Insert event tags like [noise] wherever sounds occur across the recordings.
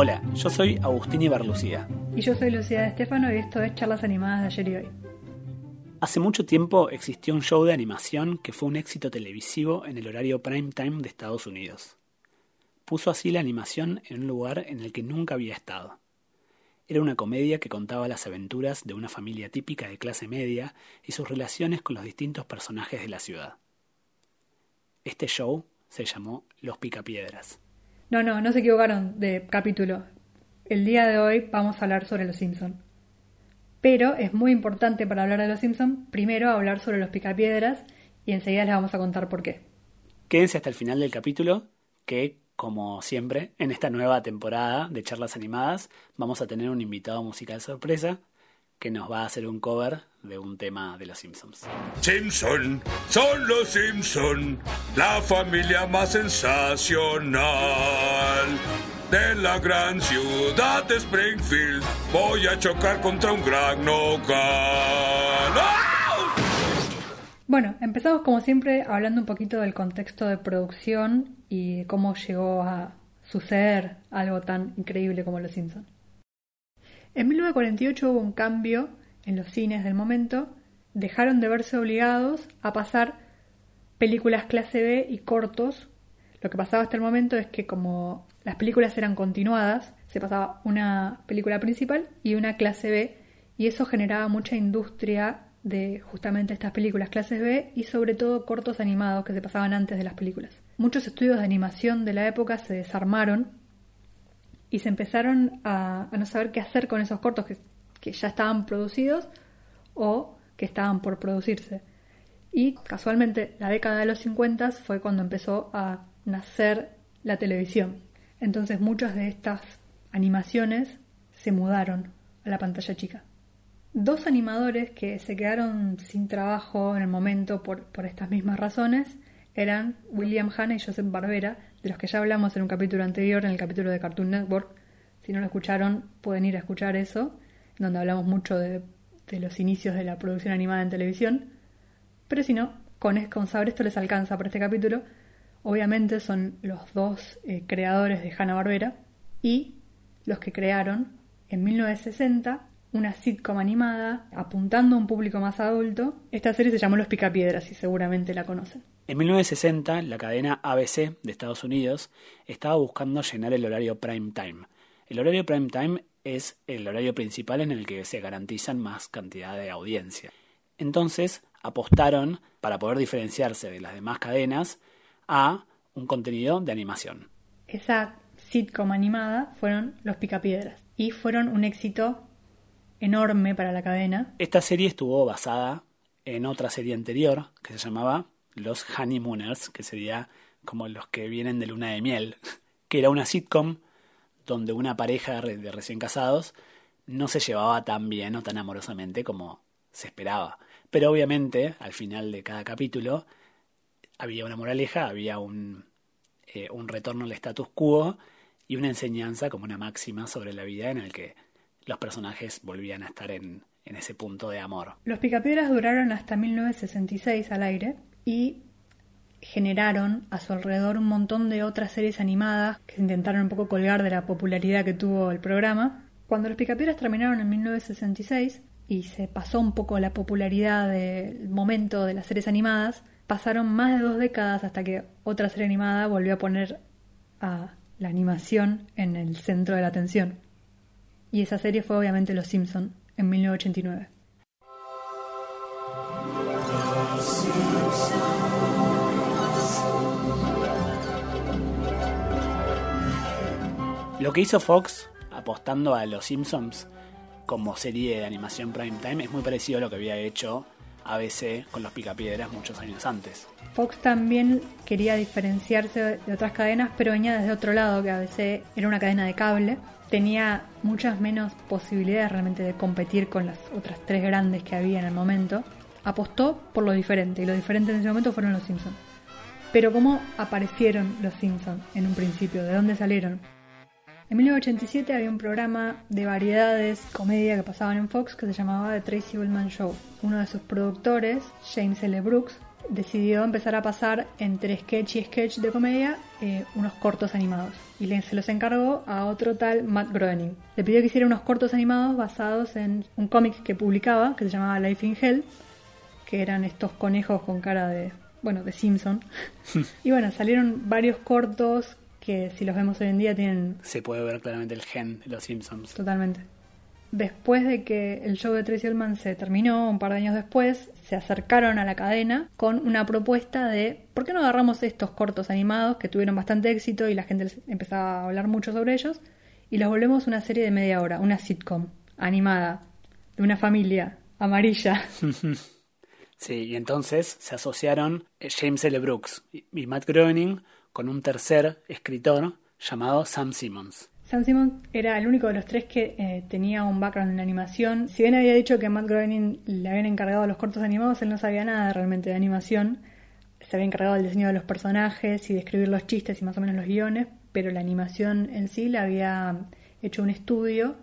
Hola, yo soy Agustín Ibarlucía. Y yo soy Lucía de Estefano y esto es Charlas Animadas de ayer y hoy. Hace mucho tiempo existió un show de animación que fue un éxito televisivo en el horario prime time de Estados Unidos. Puso así la animación en un lugar en el que nunca había estado. Era una comedia que contaba las aventuras de una familia típica de clase media y sus relaciones con los distintos personajes de la ciudad. Este show se llamó Los Picapiedras. No, no, no se equivocaron de capítulo. El día de hoy vamos a hablar sobre los Simpsons. Pero es muy importante para hablar de los Simpsons, primero hablar sobre los picapiedras y enseguida les vamos a contar por qué. Quédense hasta el final del capítulo, que, como siempre, en esta nueva temporada de charlas animadas, vamos a tener un invitado musical sorpresa que nos va a hacer un cover de un tema de los Simpsons. Simpson, son los Simpson, la familia más sensacional de la gran ciudad de Springfield. Voy a chocar contra un gran nogal. ¡Ah! Bueno, empezamos como siempre hablando un poquito del contexto de producción y cómo llegó a suceder algo tan increíble como Los Simpsons. En 1948 hubo un cambio en los cines del momento, dejaron de verse obligados a pasar películas clase B y cortos. Lo que pasaba hasta el momento es que como las películas eran continuadas, se pasaba una película principal y una clase B, y eso generaba mucha industria de justamente estas películas clases B y sobre todo cortos animados que se pasaban antes de las películas. Muchos estudios de animación de la época se desarmaron y se empezaron a, no saber qué hacer con esos cortos que, ya estaban producidos o que estaban por producirse. Y casualmente la década de los 50 fue cuando empezó a nacer la televisión. Entonces muchas de estas animaciones se mudaron a la pantalla chica. Dos animadores que se quedaron sin trabajo en el momento por, por estas mismas razones eran William Hanna y Joseph Barbera, de los que ya hablamos en un capítulo anterior, en el capítulo de Cartoon Network. Si no lo escucharon, pueden ir a escuchar eso, donde hablamos mucho de, los inicios de la producción animada en televisión. Pero si no, con, con saber esto les alcanza para este capítulo. Obviamente son los dos eh, creadores de Hanna-Barbera y los que crearon en 1960 una sitcom animada apuntando a un público más adulto. Esta serie se llamó Los Picapiedras y seguramente la conocen. En 1960, la cadena ABC de Estados Unidos estaba buscando llenar el horario prime time. El horario prime time es el horario principal en el que se garantizan más cantidad de audiencia. Entonces, apostaron, para poder diferenciarse de las demás cadenas, a un contenido de animación. Esa sitcom animada fueron Los Picapiedras y fueron un éxito enorme para la cadena. Esta serie estuvo basada en otra serie anterior que se llamaba Los Honeymooners, que sería como los que vienen de luna de miel, [laughs] que era una sitcom donde una pareja de recién casados no se llevaba tan bien o tan amorosamente como se esperaba. Pero obviamente, al final de cada capítulo, había una moraleja, había un, eh, un retorno al status quo y una enseñanza como una máxima sobre la vida en el que los personajes volvían a estar en, ese punto de amor. Los Picapiedras duraron hasta 1966 al aire y generaron a su alrededor un montón de otras series animadas que intentaron un poco colgar de la popularidad que tuvo el programa. Cuando los Picapiedras terminaron en 1966 y se pasó un poco la popularidad del momento de las series animadas, pasaron más de dos décadas hasta que otra serie animada volvió a poner a la animación en el centro de la atención y esa serie fue obviamente Los Simpson en 1989. Lo que hizo Fox apostando a Los Simpsons como serie de animación prime time es muy parecido a lo que había hecho ABC con los Picapiedras muchos años antes. Fox también quería diferenciarse de otras cadenas, pero venía desde otro lado, que ABC era una cadena de cable tenía muchas menos posibilidades realmente de competir con las otras tres grandes que había en el momento, apostó por lo diferente, y lo diferente en ese momento fueron los Simpsons. Pero ¿cómo aparecieron los Simpsons en un principio? ¿De dónde salieron? En 1987 había un programa de variedades, comedia que pasaban en Fox que se llamaba The Tracy Ullman Show. Uno de sus productores, James L. Brooks, decidió empezar a pasar entre sketch y sketch de comedia eh, unos cortos animados. Y le, se los encargó a otro tal Matt Groening. Le pidió que hiciera unos cortos animados basados en un cómic que publicaba, que se llamaba Life in Hell, que eran estos conejos con cara de, bueno, de Simpson. [laughs] y bueno, salieron varios cortos que si los vemos hoy en día tienen... Se puede ver claramente el gen de los Simpsons. Totalmente. Después de que el show de Tracy Ullman se terminó, un par de años después, se acercaron a la cadena con una propuesta de ¿por qué no agarramos estos cortos animados que tuvieron bastante éxito y la gente empezaba a hablar mucho sobre ellos y los volvemos una serie de media hora, una sitcom animada de una familia amarilla? [laughs] sí, y entonces se asociaron James L. Brooks y Matt Groening con un tercer escritor llamado Sam Simmons. Sam Simmons era el único de los tres que eh, tenía un background en animación. Si bien había dicho que Matt Groening le habían encargado los cortos animados, él no sabía nada realmente de animación. Se había encargado del diseño de los personajes y de escribir los chistes y más o menos los guiones, pero la animación en sí le había hecho un estudio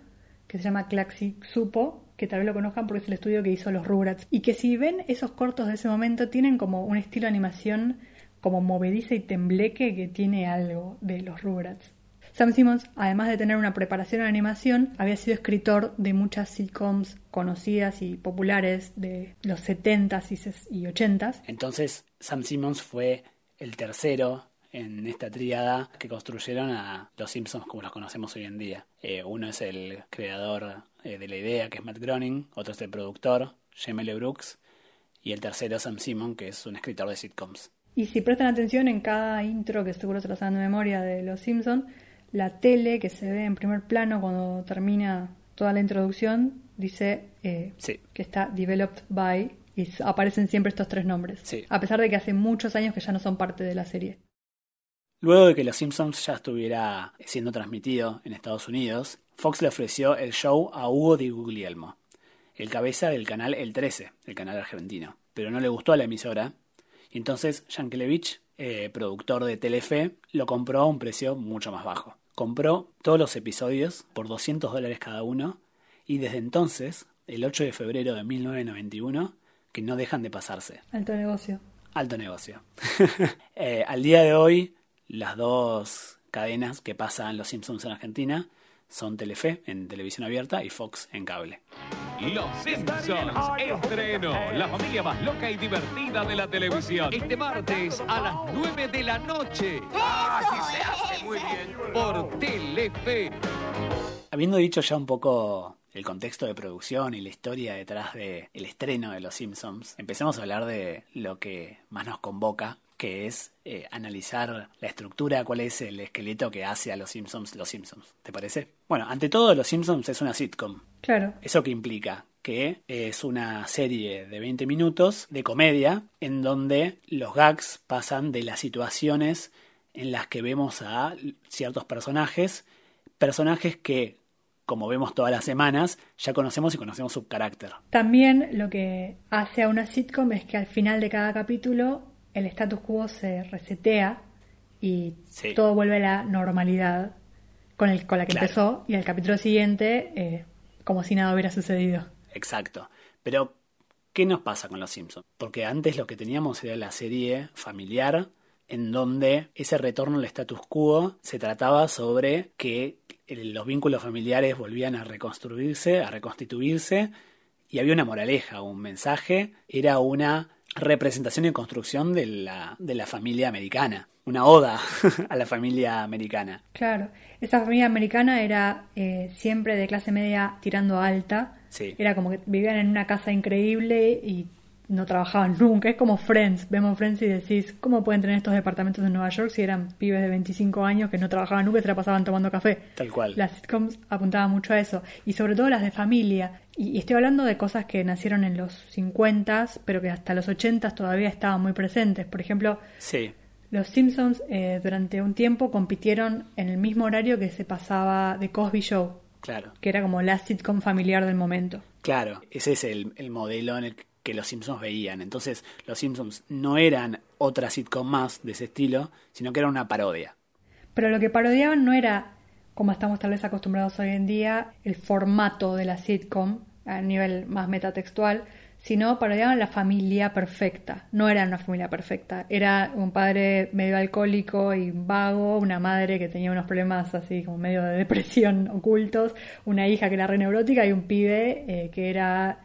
que se llama Claxi Supo, que tal vez lo conozcan porque es el estudio que hizo los Rugrats. Y que si ven esos cortos de ese momento, tienen como un estilo de animación como movediza y tembleque que tiene algo de los Rugrats. Sam Simmons, además de tener una preparación en animación, había sido escritor de muchas sitcoms conocidas y populares de los 70s y 80s. Entonces, Sam Simmons fue el tercero en esta tríada que construyeron a los Simpsons como los conocemos hoy en día. Eh, uno es el creador eh, de la idea, que es Matt Groening, otro es el productor, Jamie Brooks, y el tercero Sam Simmons, que es un escritor de sitcoms. Y si prestan atención en cada intro, que seguro se saben de memoria, de Los Simpsons, la tele que se ve en primer plano cuando termina toda la introducción dice eh, que está developed by y aparecen siempre estos tres nombres. A pesar de que hace muchos años que ya no son parte de la serie. Luego de que Los Simpsons ya estuviera siendo transmitido en Estados Unidos, Fox le ofreció el show a Hugo Di Guglielmo, el cabeza del canal El 13, el canal argentino. Pero no le gustó a la emisora entonces Yankelevich, eh, productor de Telefe, lo compró a un precio mucho más bajo. Compró todos los episodios por 200 dólares cada uno y desde entonces, el 8 de febrero de 1991, que no dejan de pasarse. Alto negocio. Alto negocio. [laughs] Eh, al día de hoy, las dos cadenas que pasan Los Simpsons en Argentina son Telefe en televisión abierta y Fox en cable. Los Simpsons, estreno, la familia más loca y divertida de la televisión. Este martes a las 9 de la noche. Así se hace muy bien. Por Telefe. Habiendo dicho ya un poco el contexto de producción y la historia detrás del estreno de Los Simpsons, empecemos a hablar de lo que más nos convoca, que es eh, analizar la estructura, cuál es el esqueleto que hace a los Simpsons los Simpsons. ¿Te parece? Bueno, ante todo, Los Simpsons es una sitcom. Claro. ¿Eso qué implica? Que es una serie de 20 minutos de comedia en donde los gags pasan de las situaciones en las que vemos a ciertos personajes, personajes que como vemos todas las semanas, ya conocemos y conocemos su carácter. También lo que hace a una sitcom es que al final de cada capítulo el status quo se resetea y todo vuelve a la normalidad con, el, con la que empezó y el capítulo siguiente eh, como si nada hubiera sucedido. Exacto. Pero, ¿qué nos pasa con Los Simpsons? Porque antes lo que teníamos era la serie familiar en donde ese retorno al status quo se trataba sobre que los vínculos familiares volvían a reconstruirse, a reconstituirse, y había una moraleja, un mensaje, era una representación y construcción de la, de la familia americana, una oda [laughs] a la familia americana. Claro, esa familia americana era eh, siempre de clase media tirando alta, sí. era como que vivían en una casa increíble y no trabajaban nunca. Es como Friends. Vemos Friends y decís, ¿cómo pueden tener estos departamentos en Nueva York si eran pibes de 25 años que no trabajaban nunca y se la pasaban tomando café? Tal cual. Las sitcoms apuntaban mucho a eso. Y sobre todo las de familia. Y, estoy hablando de cosas que nacieron en los 50, pero que hasta los 80 todavía estaban muy presentes. Por ejemplo, sí. los Simpsons eh, durante un tiempo compitieron en el mismo horario que se pasaba de Cosby Show. Claro. Que era como la sitcom familiar del momento. Claro, ese es el, el modelo en el que los Simpsons veían. Entonces, los Simpsons no eran otra sitcom más de ese estilo, sino que era una parodia. Pero lo que parodiaban no era como estamos tal vez acostumbrados hoy en día, el formato de la sitcom a nivel más metatextual, sino parodiaban la familia perfecta. No era una familia perfecta, era un padre medio alcohólico y vago, una madre que tenía unos problemas así como medio de depresión ocultos, una hija que era re neurótica y un pibe eh, que era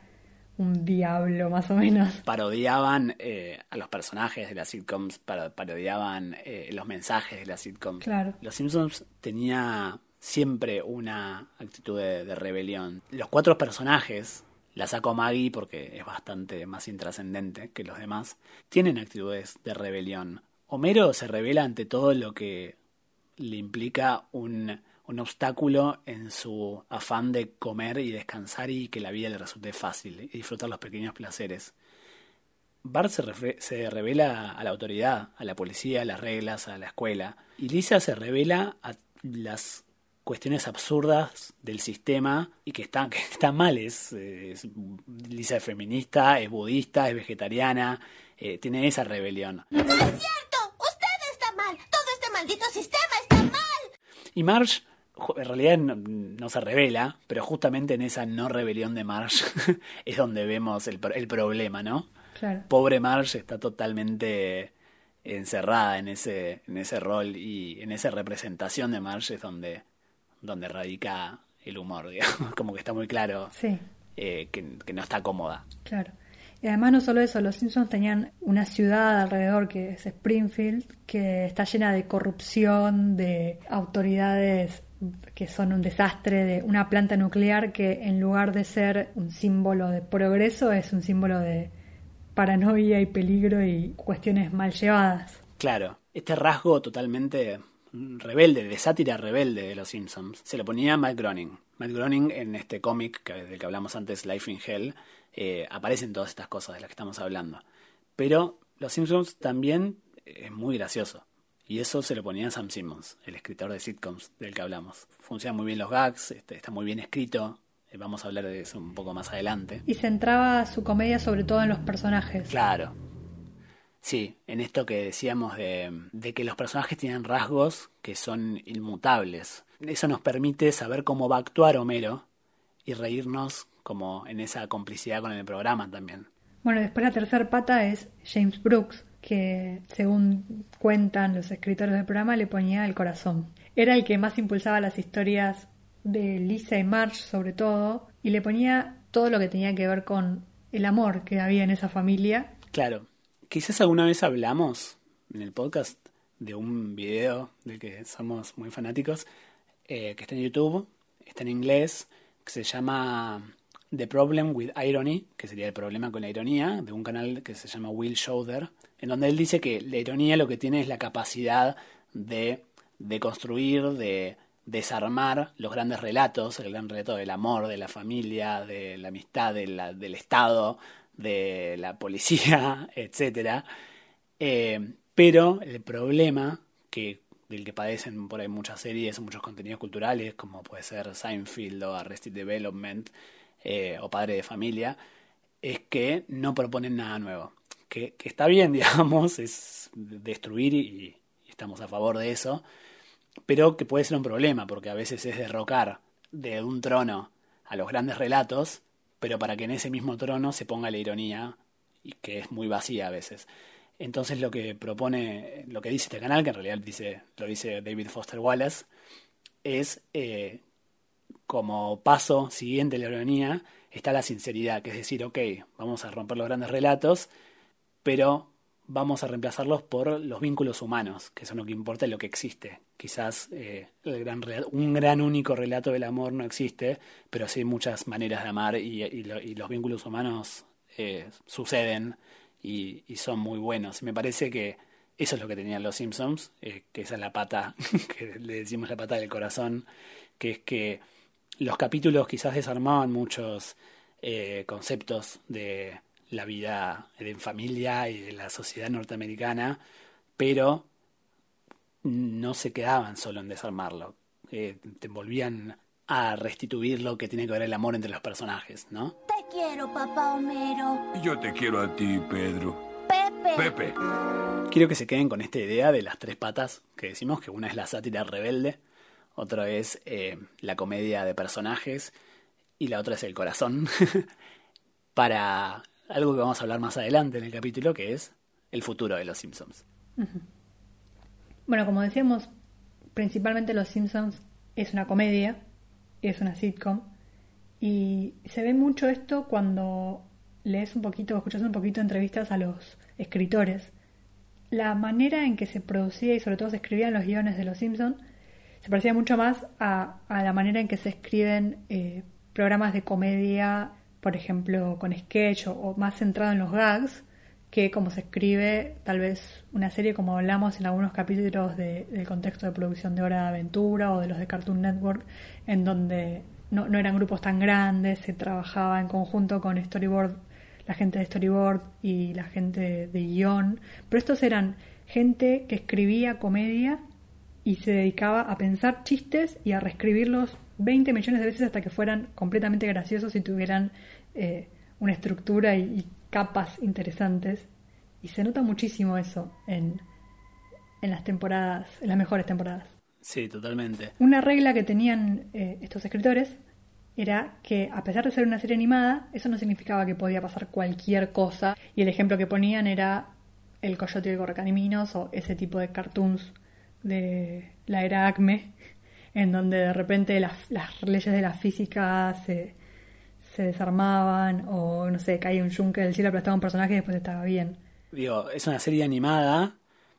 un diablo más o menos. Parodiaban eh, a los personajes de las sitcoms, parodiaban eh, los mensajes de las sitcoms. Claro. Los Simpsons tenía siempre una actitud de, rebelión. Los cuatro personajes, la saco Maggie porque es bastante más intrascendente que los demás, tienen actitudes de rebelión. Homero se revela ante todo lo que le implica un un obstáculo en su afán de comer y descansar y que la vida le resulte fácil y disfrutar los pequeños placeres. Bart se, revela a la autoridad, a la policía, a las reglas, a la escuela. Y Lisa se revela a las cuestiones absurdas del sistema y que están, [laughs] que están mal. Es, Lisa es feminista, es budista, es vegetariana, eh, tiene esa rebelión. ¡No es cierto! ¡Usted está mal! ¡Todo este maldito sistema está mal! Y Marge en realidad no, se revela, pero justamente en esa no rebelión de Marge [laughs] es donde vemos el, el problema, ¿no? Pobre Marge está totalmente encerrada en ese, en ese rol y en esa representación de Marge es donde, donde radica el humor, [laughs] digamos, como que está muy claro eh, que, que no está cómoda. Claro. Y además no solo eso, los Simpsons tenían una ciudad alrededor que es Springfield, que está llena de corrupción, de autoridades que son un desastre de una planta nuclear que en lugar de ser un símbolo de progreso es un símbolo de paranoia y peligro y cuestiones mal llevadas. Claro, este rasgo totalmente rebelde, de sátira rebelde de los Simpsons, se lo ponía Matt Groening. Matt Groening en este cómic del que hablamos antes, Life in Hell, eh, aparecen todas estas cosas de las que estamos hablando. Pero los Simpsons también es muy gracioso. Y eso se lo ponía Sam Simmons, el escritor de sitcoms del que hablamos. Funcionan muy bien los gags, este, está muy bien escrito. Eh, vamos a hablar de eso un poco más adelante. Y centraba su comedia sobre todo en los personajes. Claro. Sí, en esto que decíamos de, de que los personajes tienen rasgos que son inmutables. Eso nos permite saber cómo va a actuar Homero y reírnos como en esa complicidad con el programa también. Bueno, después la tercera pata es James Brooks, que, según cuentan los escritores del programa, le ponía el corazón. Era el que más impulsaba las historias de Lisa y Marge, sobre todo, y le ponía todo lo que tenía que ver con el amor que había en esa familia. Claro. Quizás alguna vez hablamos en el podcast de un video del que somos muy fanáticos, eh, que está en YouTube, está en inglés, que se llama The Problem with Irony, que sería el problema con la ironía, de un canal que se llama Will Shoulder, en donde él dice que la ironía lo que tiene es la capacidad de, de construir, de desarmar los grandes relatos, el gran relato del amor, de la familia, de la amistad, del Estado, de la policía, [laughs] etc. Eh, pero el problema que, del que padecen por ahí muchas series, muchos contenidos culturales, como puede ser Seinfeld o Arrested Development eh, o Padre de Familia, es que no proponen nada nuevo que, está bien, [laughs] digamos, es destruir y, estamos a favor de eso, pero que puede ser un problema, porque a veces es derrocar de un trono a los grandes relatos, pero para que en ese mismo trono se ponga la ironía, y que es muy vacía a veces. Entonces lo que propone, lo que dice este canal, que en realidad dice, lo dice David Foster Wallace, es eh, como paso siguiente de la ironía está la sinceridad, que es decir, ok, vamos a romper los grandes relatos, pero vamos a reemplazarlos por los vínculos humanos, que son lo que importa y lo que existe. Quizás eh, el gran, un gran único relato del amor no existe, pero sí muchas maneras de amar y, los vínculos humanos eh, suceden y, son muy buenos. Me parece que eso es lo que tenían los Simpsons, eh, que esa es la pata, [laughs] que le decimos la pata del corazón, que es que los capítulos quizás desarmaban muchos conceptos de la vida en familia y de la sociedad norteamericana, pero no se quedaban solo en desarmarlo, eh, te volvían a restituir lo que tiene que ver el amor entre los personajes, ¿no? Te quiero, papá Homero. Yo te quiero a ti, Pedro. Pepe. Pepe. Quiero que se queden con esta idea de las tres patas que decimos, que una es la sátira rebelde, otro es eh, la comedia de personajes y la otra es el corazón, [laughs] para algo que vamos a hablar más adelante en el capítulo, que es el futuro de los Simpsons. Bueno, como decíamos, principalmente Los Simpsons es una comedia, es una sitcom, y se ve mucho esto cuando lees un poquito o escuchas un poquito entrevistas a los escritores. La manera en que se producía y sobre todo se escribían los guiones de Los Simpsons se parecía mucho más a, la manera en que se escriben eh, programas de comedia, por ejemplo, con sketch o, más centrado en los gags, que como se escribe tal vez una serie como hablamos en algunos capítulos de- del contexto de producción de Hora de Aventura o de los de Cartoon Network, en donde no, eran grupos tan grandes, se trabajaba en conjunto con storyboard, la gente de storyboard y la gente de, de guion, pero estos eran gente que escribía comedia y se dedicaba a pensar chistes y a reescribirlos 20 millones de veces hasta que fueran completamente graciosos y tuvieran eh, una estructura y, y capas interesantes. Y se nota muchísimo eso en, en las temporadas, en las mejores temporadas. Sí, totalmente. Una regla que tenían eh, estos escritores era que a pesar de ser una serie animada, eso no significaba que podía pasar cualquier cosa. Y el ejemplo que ponían era el Coyote y el Correcaminos o ese tipo de cartoons de la era Acme, en donde de repente las, las leyes de la física se, se desarmaban o no sé, caía un yunque del cielo, aplastaba un personaje y después estaba bien. Digo, es una serie animada,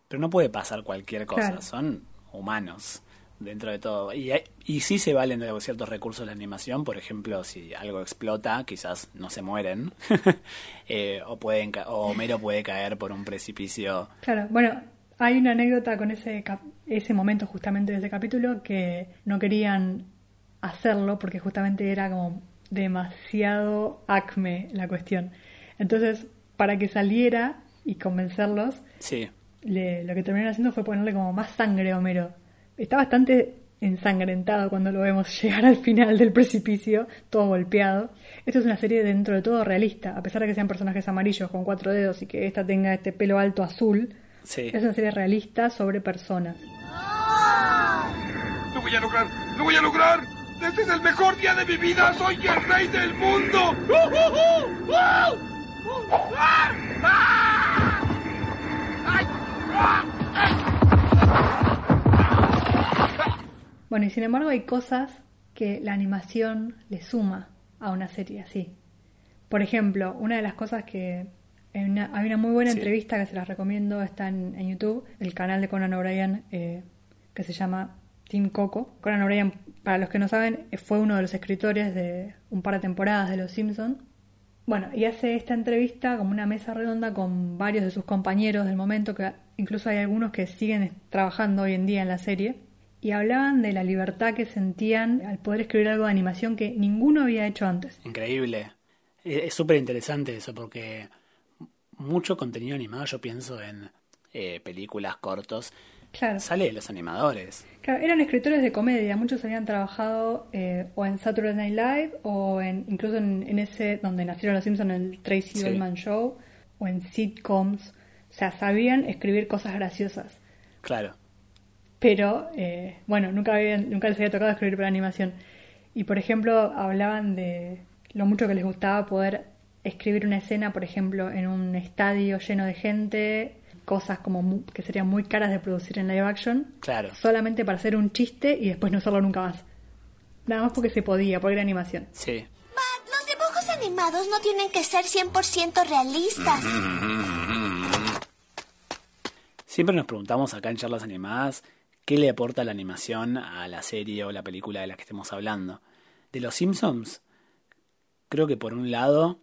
pero no puede pasar cualquier cosa. Claro. Son humanos dentro de todo. Y, y sí se valen de ciertos recursos de la animación. Por ejemplo, si algo explota, quizás no se mueren. [laughs] Eh, o, pueden o Homero puede caer por un precipicio. Claro, bueno, hay una anécdota con ese, ese momento justamente de ese capítulo que no querían hacerlo porque justamente era como demasiado acme la cuestión. Entonces, para que saliera y convencerlos, Sí, le- lo que terminaron haciendo fue ponerle como más sangre a Homero. Está bastante ensangrentado cuando lo vemos [laughs] llegar al final del precipicio, todo golpeado. Esto es una serie dentro de todo realista, a pesar de que sean personajes amarillos con cuatro dedos y que esta tenga este pelo alto azul. Sí. Es una serie realista sobre personas. ¡Lo voy a lograr! ¡Lo voy a lograr! ¡Este es el mejor día de mi vida! ¡Soy el rey del mundo! ¡Uh, uh, uh! ¡Uh! ¡Ah! ¡Ah! ¡Ah! Bueno, y sin embargo hay cosas que la animación le suma a una serie así. Por ejemplo, una de las cosas que... Hay una, hay una muy buena Sí. entrevista que se las recomiendo, está en, en YouTube, el canal de Conan O'Brien, eh, que se llama Team Coco. Conan O'Brien, para los que no saben, fue uno de los escritores de un par de temporadas de Los Simpsons. Bueno, y hace esta entrevista como una mesa redonda con varios de sus compañeros del momento, que incluso hay algunos que siguen trabajando hoy en día en la serie, y hablaban de la libertad que sentían al poder escribir algo de animación que ninguno había hecho antes. Increíble. Es súper interesante eso porque mucho contenido animado, yo pienso en eh, películas cortos, Claro. sale de los animadores. Claro, eran escritores de comedia, muchos habían trabajado eh, o en Saturday Night Live o en, incluso en, en ese donde nacieron los Simpsons, el Tracy Sí. Ullman Show o en sitcoms. O sea, sabían escribir cosas graciosas. Claro. pero eh, bueno, nunca, habían, nunca les había tocado escribir para animación. Y por ejemplo, hablaban de lo mucho que les gustaba poder escribir una escena, por ejemplo, en un estadio lleno de gente, cosas como mu- que serían muy caras de producir en live action, Claro. solamente para hacer un chiste y después no hacerlo nunca más. Nada más porque se podía, porque era animación. Sí. Bart, los dibujos animados no tienen que ser 100% realistas. Siempre nos preguntamos acá en charlas animadas qué le aporta la animación a la serie o la película de la que estemos hablando. De los Simpsons, creo que por un lado,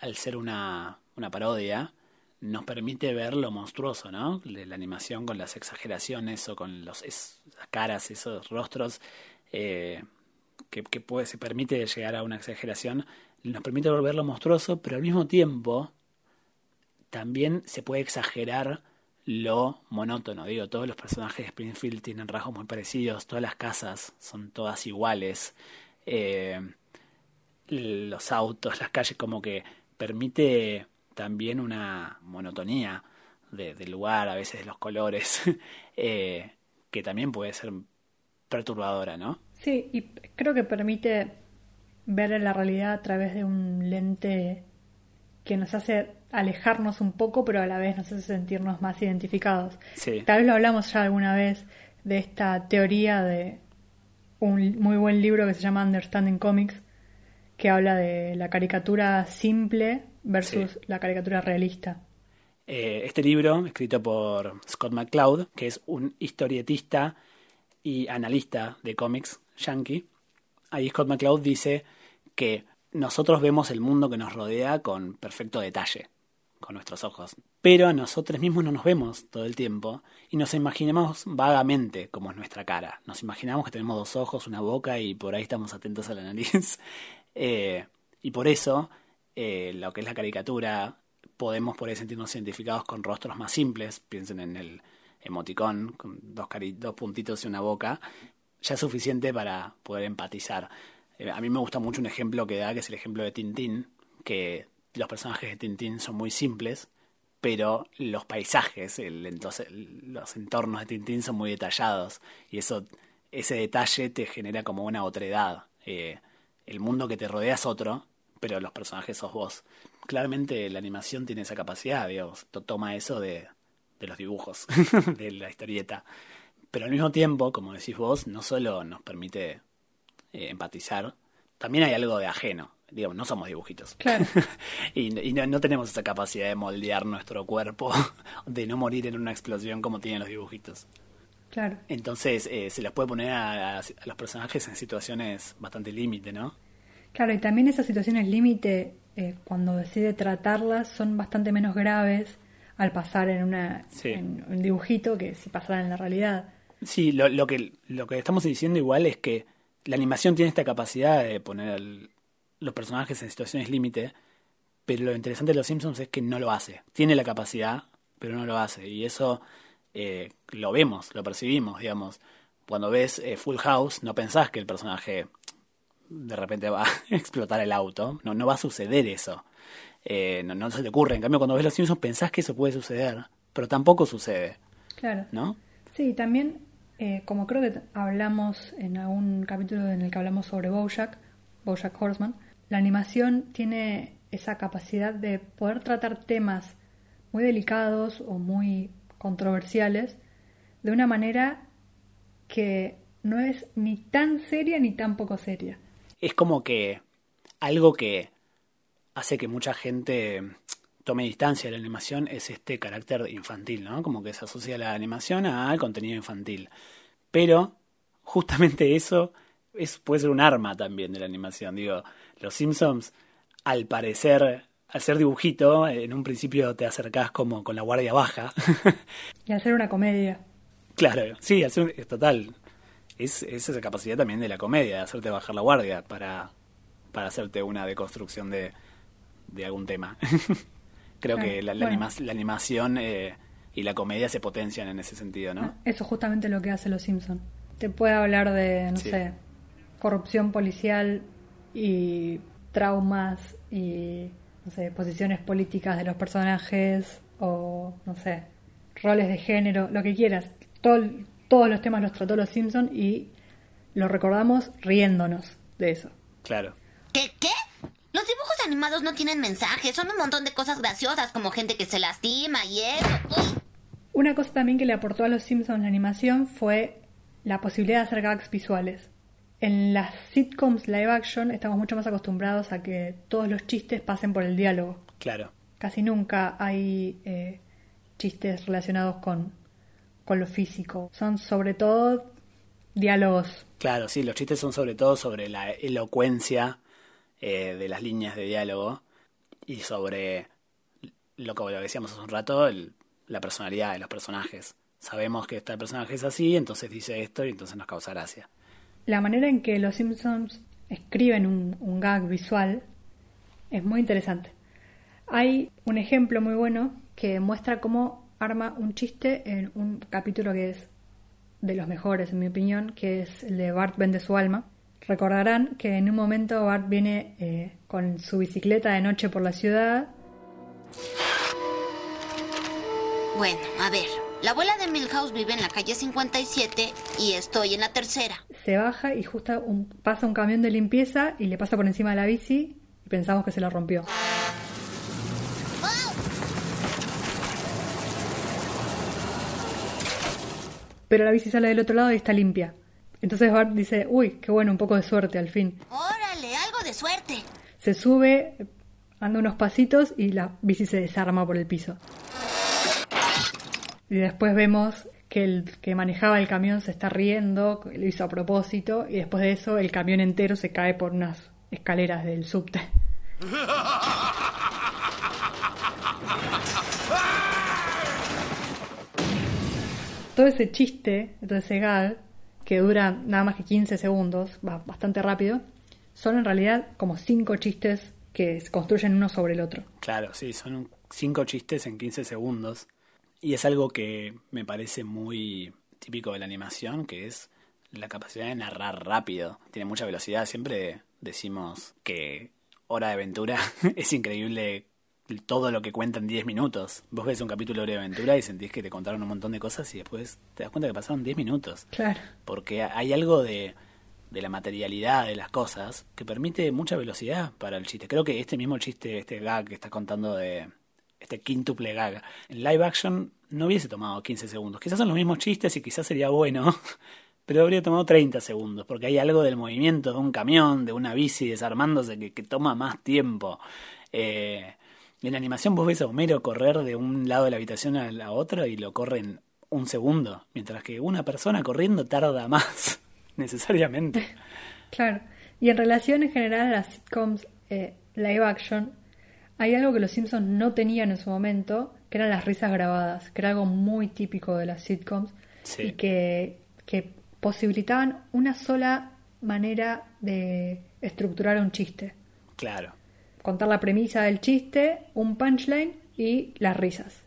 al ser una, una parodia, nos permite ver lo monstruoso, ¿no? La animación con las exageraciones o con los, esas caras, esos rostros, eh, que, se permite llegar a una exageración, nos permite ver lo monstruoso, pero al mismo tiempo también se puede exagerar lo monótono. Digo, todos los personajes de Springfield tienen rasgos muy parecidos, todas las casas son todas iguales, eh, los autos, las calles, como que permite también una monotonía de- del lugar, a veces de los colores, [laughs] eh, que también puede ser perturbadora, ¿no? Sí, y creo que permite ver la realidad a través de un lente que nos hace alejarnos un poco, pero a la vez nos hace sentirnos más identificados. Sí. Tal vez lo hablamos ya alguna vez de esta teoría de un muy buen libro que se llama Understanding Comics, que habla de la caricatura simple versus Sí. la caricatura realista. Eh, este libro, escrito por Scott McCloud, que es un historietista y analista de cómics yankee, ahí Scott McCloud dice que nosotros vemos el mundo que nos rodea con perfecto detalle, con nuestros ojos, pero nosotros mismos no nos vemos todo el tiempo y nos imaginamos vagamente cómo es nuestra cara. Nos imaginamos que tenemos dos ojos, una boca y por ahí estamos atentos a la nariz. Eh, y por eso, eh, lo que es la caricatura, podemos por ahí sentirnos identificados con rostros más simples. Piensen en el emoticón, con dos, cari- dos puntitos y una boca. Ya es suficiente para poder empatizar. Eh, a mí me gusta mucho un ejemplo que da, que es el ejemplo de Tintín, que los personajes de Tintín son muy simples, pero los paisajes, el, entonces, los entornos de Tintín son muy detallados y eso, ese detalle te genera como una otredad. Eh, el mundo que te rodea es otro, pero los personajes sos vos. Claramente la animación tiene esa capacidad, digamos, to- toma eso de, de los dibujos, [laughs] de la historieta. Pero al mismo tiempo, como decís vos, no solo nos permite eh, empatizar, también hay algo de ajeno. Digamos, no somos dibujitos. Claro. [laughs] y y no, no tenemos esa capacidad de moldear nuestro cuerpo, [laughs] de no morir en una explosión como tienen los dibujitos. Claro. Entonces eh, se les puede poner a, los personajes en situaciones bastante límite, ¿no? Claro, y también esas situaciones límite, eh, cuando decide tratarlas, son bastante menos graves al pasar en, una, Sí. en un dibujito que si pasaran en la realidad. Sí, lo, lo que, lo que estamos diciendo igual es que la animación tiene esta capacidad de poner los personajes en situaciones límite, pero lo interesante de los Simpsons es que no lo hace. Tiene la capacidad, pero no lo hace. Y eso eh, lo vemos, lo percibimos, digamos. Cuando ves eh, Full House, no pensás que el personaje de repente va [laughs] a explotar el auto. No, no va a suceder eso. Eh, no, no se te ocurre. En cambio, cuando ves los Simpsons pensás que eso puede suceder, pero tampoco sucede, Claro. ¿no? Sí, también, como creo que hablamos en algún capítulo en el que hablamos sobre Bojack, Bojack Horseman, la animación tiene esa capacidad de poder tratar temas muy delicados o muy controversiales de una manera que no es ni tan seria ni tan poco seria. es como que algo que hace que mucha gente tome distancia de la animación es este carácter infantil, ¿no? Como que se asocia la animación al contenido infantil. Pero justamente eso es, puede ser un arma también de la animación. Digo, los Simpsons, al parecer, ser dibujito, en un principio te acercás como con la guardia baja. [laughs] Y hacer una comedia. Claro, sí, hacer un- es total. Es, es esa capacidad también de la comedia, de hacerte bajar la guardia para, para hacerte una deconstrucción de, de algún tema. [laughs] Creo Claro, que la, la bueno. anima- la animación eh, y la comedia se potencian en ese sentido, ¿no? Eso es justamente lo que hace Los Simpson. Te puede hablar de, no Sí. sé, corrupción policial y traumas y, no sé, posiciones políticas de los personajes o, no sé, roles de género, lo que quieras. Todo- todos los temas los trató Los Simpson y los recordamos riéndonos de eso. Claro. ¿Qué? ¿Qué? Los dibujos animados no tienen mensajes, son un montón de cosas graciosas como gente que se lastima y eso. Uy. Una cosa también que le aportó a los Simpsons la animación fue la posibilidad de hacer gags visuales. En las sitcoms live action estamos mucho más acostumbrados a que todos los chistes pasen por el diálogo. Claro. Casi nunca hay eh, chistes relacionados con, con lo físico. Son sobre todo diálogos. Claro, sí, los chistes son sobre todo sobre la elocuencia eh, de las líneas de diálogo y sobre lo que decíamos hace un rato, el- la personalidad de los personajes. Sabemos que este personaje es así, entonces dice esto y entonces nos causa gracia. La manera en que los Simpsons escriben un, gag visual es muy interesante. Hay un ejemplo muy bueno que muestra cómo arma un chiste en un capítulo que es de los mejores, en mi opinión, que es el de Bart vende su alma. Recordarán que en un momento Bart viene eh, con su bicicleta de noche por la ciudad Bueno, a ver. La abuela de Milhouse vive en la calle 57 y estoy en la tercera. Se baja y justo un- pasa un camión de limpieza y le pasa por encima de la bici y pensamos que se la rompió. Pero la bici sale del otro lado y está limpia. Entonces Bart dice, uy, qué bueno, un poco de suerte al fin. Órale, algo de suerte. Se sube, anda unos pasitos y la bici se desarma por el piso. Y después vemos que el que manejaba el camión se está riendo, lo hizo a propósito, y después de eso el camión entero se cae por unas escaleras del subte. [laughs] Todo ese chiste, todo ese gag, que dura nada más que 15 segundos, va bastante rápido, son en realidad como cinco chistes que se construyen uno sobre el otro. Claro, sí, son cinco chistes en 15 segundos. Y es algo que me parece muy típico de la animación, que es la capacidad de narrar rápido. Tiene mucha velocidad. Siempre decimos que Hora de Aventura [laughs] es increíble todo lo que cuenta en 10 minutos. Vos ves un capítulo de Hora de Aventura y sentís que te contaron un montón de cosas y después te das cuenta que pasaron 10 minutos. Claro. Porque hay algo de, de la materialidad de las cosas que permite mucha velocidad para el chiste. Creo que este mismo chiste, este gag que estás contando de este quíntuple gag, en live action no hubiese tomado 15 segundos. Quizás son los mismos chistes y quizás sería bueno, [laughs] pero habría tomado 30 segundos, porque hay algo del movimiento de un camión, de una bici desarmándose que, que toma más tiempo. Eh, en animación vos ves a Homero correr de un lado de la habitación a la otra y lo corre en un segundo, mientras que una persona corriendo tarda más, [laughs] necesariamente. [laughs] Claro. Y en relación en general a las sitcoms eh, live action, hay algo que los Simpsons no tenían en su momento, que eran las risas grabadas, que era algo muy típico de las sitcoms Sí. y que, que posibilitaban una sola manera de estructurar un chiste. Claro. Contar la premisa del chiste, un punchline y las risas.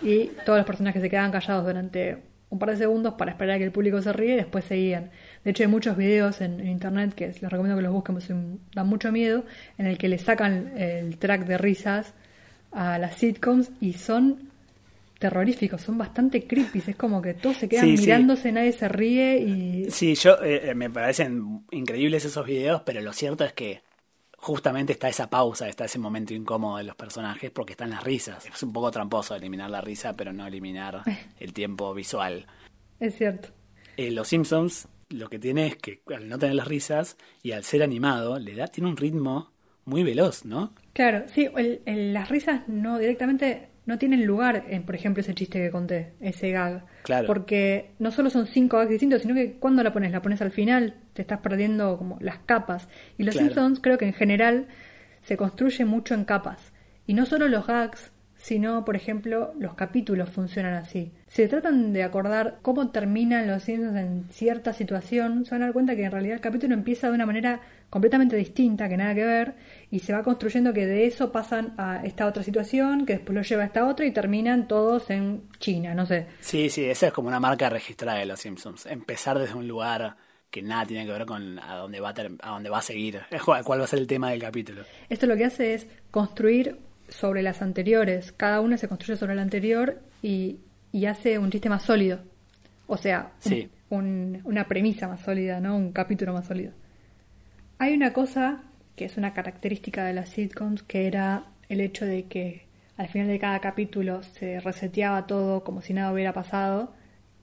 Y todos los personajes se quedaban callados durante un par de segundos para esperar a que el público se ríe y después seguían. De hecho, hay muchos videos en, en internet que les recomiendo que los busquen, porque son- dan mucho miedo, en el que le sacan el track de risas a las sitcoms y son terroríficos, son bastante creepy. Es como que todos se quedan Sí, sí. mirándose, nadie se ríe y Sí, yo eh, eh, me parecen increíbles esos videos, pero lo cierto es que justamente está esa pausa, está ese momento incómodo de los personajes porque están las risas. Es un poco tramposo eliminar la risa, pero no eliminar [laughs] el tiempo visual. es cierto. Eh, los Simpsons lo que tiene es que al no tener las risas y al ser animado, le da, tiene un ritmo muy veloz, ¿no? Claro, sí, el- el- las risas no directamente no tienen lugar en, por ejemplo, ese chiste que conté, ese gag. Claro. Porque no solo son cinco gags distintos, sino que cuando la pones, la pones al final, te estás perdiendo como las capas. Y los Claro. Simpsons creo que en general se construye mucho en capas. Y no solo los gags, sino, por ejemplo, los capítulos funcionan así. Si se tratan de acordar cómo terminan los Simpsons en cierta situación, se van a dar cuenta que en realidad el capítulo empieza de una manera completamente distinta, que nada que ver, y se va construyendo que de eso pasan a esta otra situación, que después lo lleva a esta otra y terminan todos en China, no sé. Sí, sí, esa es como una marca registrada de los Simpsons. Empezar desde un lugar que nada tiene que ver con a dónde va a, ter- a dónde va a seguir, [laughs] cuál va a ser el tema del capítulo. Esto lo que hace es construir sobre las anteriores. Cada una se construye sobre la anterior y, y hace un chiste más sólido. O sea, Sí. un- una premisa más sólida, ¿no? Un capítulo más sólido. Hay una cosa que es una característica de las sitcoms, que era el hecho de que al final de cada capítulo se reseteaba todo como si nada hubiera pasado,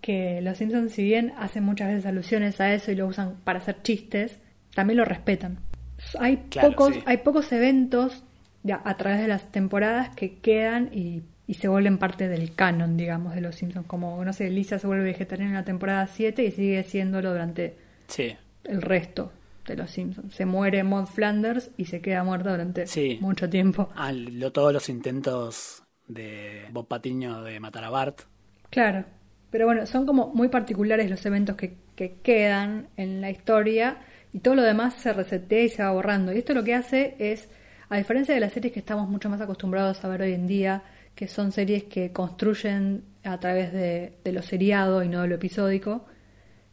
que los Simpsons si bien hacen muchas veces alusiones a eso y lo usan para hacer chistes, también lo respetan. Hay Claro, pocos, sí. hay pocos eventos a través de las temporadas que quedan y, y se vuelven parte del canon, digamos, de los Simpsons. Como, no sé, Lisa se vuelve vegetariana en la temporada 7 y sigue siéndolo durante Sí, el resto de los Simpsons. Se muere Maud Flanders y se queda muerta durante Sí. mucho tiempo. Ah, lo- todos los intentos de Bob Patiño de matar a Bart. Claro. Pero bueno, son como muy particulares los eventos que, que quedan en la historia y todo lo demás se resetea y se va borrando. Y esto lo que hace es, a diferencia de las series que estamos mucho más acostumbrados a ver hoy en día, que son series que construyen a través de, de lo seriado y no de lo episódico,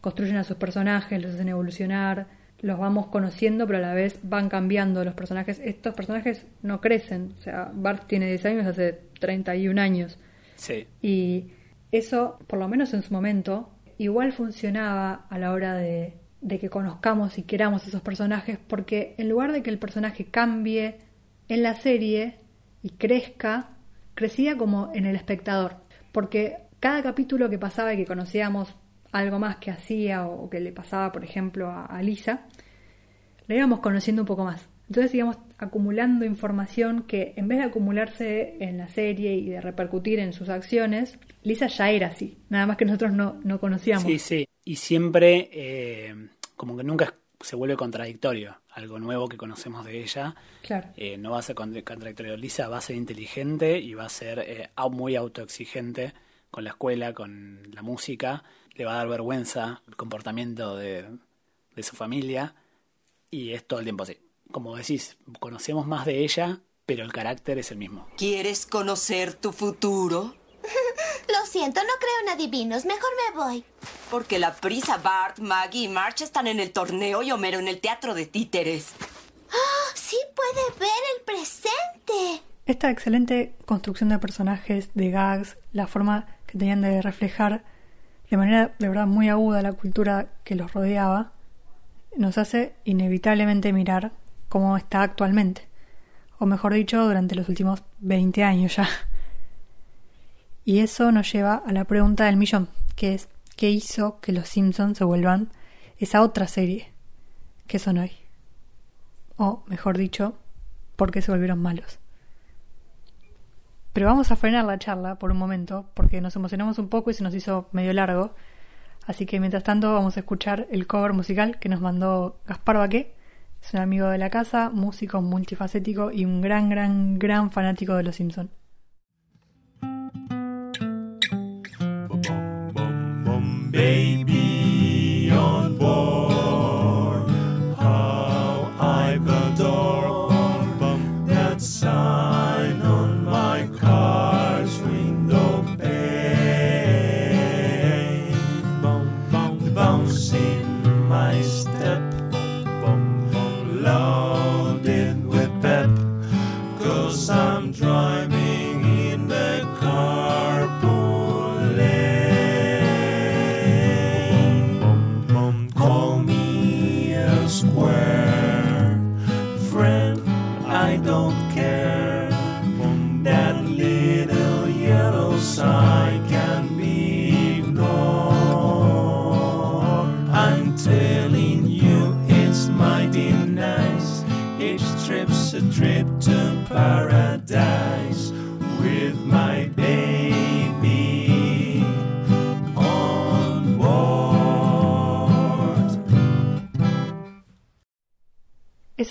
construyen a sus personajes, los hacen evolucionar, los vamos conociendo, pero a la vez van cambiando los personajes. Estos personajes no crecen. O sea, Bart tiene 10 años hace 31 años. Sí. Y eso, por lo menos en su momento, igual funcionaba a la hora de, de que conozcamos y queramos esos personajes, porque en lugar de que el personaje cambie en la serie y crezca, crecía como en el espectador. Porque cada capítulo que pasaba y que conocíamos algo más que hacía o que le pasaba, por ejemplo, a, Lisa, le íbamos conociendo un poco más. Entonces íbamos acumulando información que en vez de acumularse en la serie y de repercutir en sus acciones, Lisa ya era así, nada más que nosotros no, no conocíamos. Sí, sí. Y siempre, eh, como que nunca se vuelve contradictorio. Algo nuevo que conocemos de ella Claro. eh, no va a ser contra- contradictorio. Lisa va a ser inteligente y va a ser eh, muy autoexigente con la escuela, con la música. Le va a dar vergüenza el comportamiento de, de su familia. Y es todo el tiempo así. Como decís, conocemos más de ella, pero el carácter es el mismo. ¿Quieres conocer tu futuro? Siento, no creo en adivinos. Mejor me voy. Porque la prisa Bart, Maggie y March están en el torneo y Homero en el teatro de títeres. ¡Ah! Sí puede ver el presente. Esta excelente construcción de personajes, de gags, la forma que tenían de reflejar de manera de verdad muy aguda la cultura que los rodeaba, nos hace inevitablemente mirar cómo está actualmente, o mejor dicho, durante los últimos 20 años ya. Y eso nos lleva a la pregunta del millón, que es ¿qué hizo que los Simpsons se vuelvan esa otra serie que son hoy? O, mejor dicho, ¿por qué se volvieron malos? Pero vamos a frenar la charla por un momento porque nos emocionamos un poco y se nos hizo medio largo. Así que mientras tanto vamos a escuchar el cover musical que nos mandó Gaspar Baqué. Es un amigo de la casa, músico multifacético y un gran, gran, gran fanático de Los Simpson.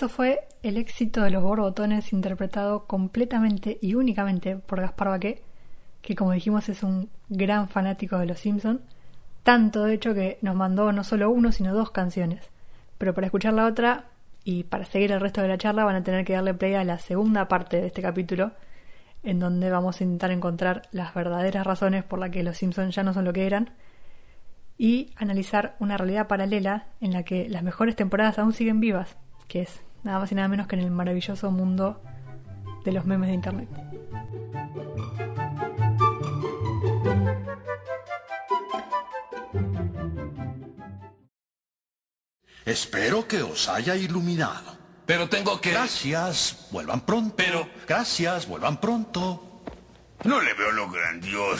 Eso fue el éxito de los borbotones interpretado completamente y únicamente por Gaspar Baqué, que como dijimos es un gran fanático de Los Simpson, tanto de hecho que nos mandó no solo uno sino dos canciones. Pero para escuchar la otra y para seguir el resto de la charla van a tener que darle play a la segunda parte de este capítulo, en donde vamos a intentar encontrar las verdaderas razones por las que Los Simpson ya no son lo que eran y analizar una realidad paralela en la que las mejores temporadas aún siguen vivas, que es nada más y nada menos que en el maravilloso mundo de los memes de Internet. Espero que os haya iluminado. Pero tengo que... Gracias, vuelvan pronto. Pero- Gracias, vuelvan pronto. No le veo lo grandioso.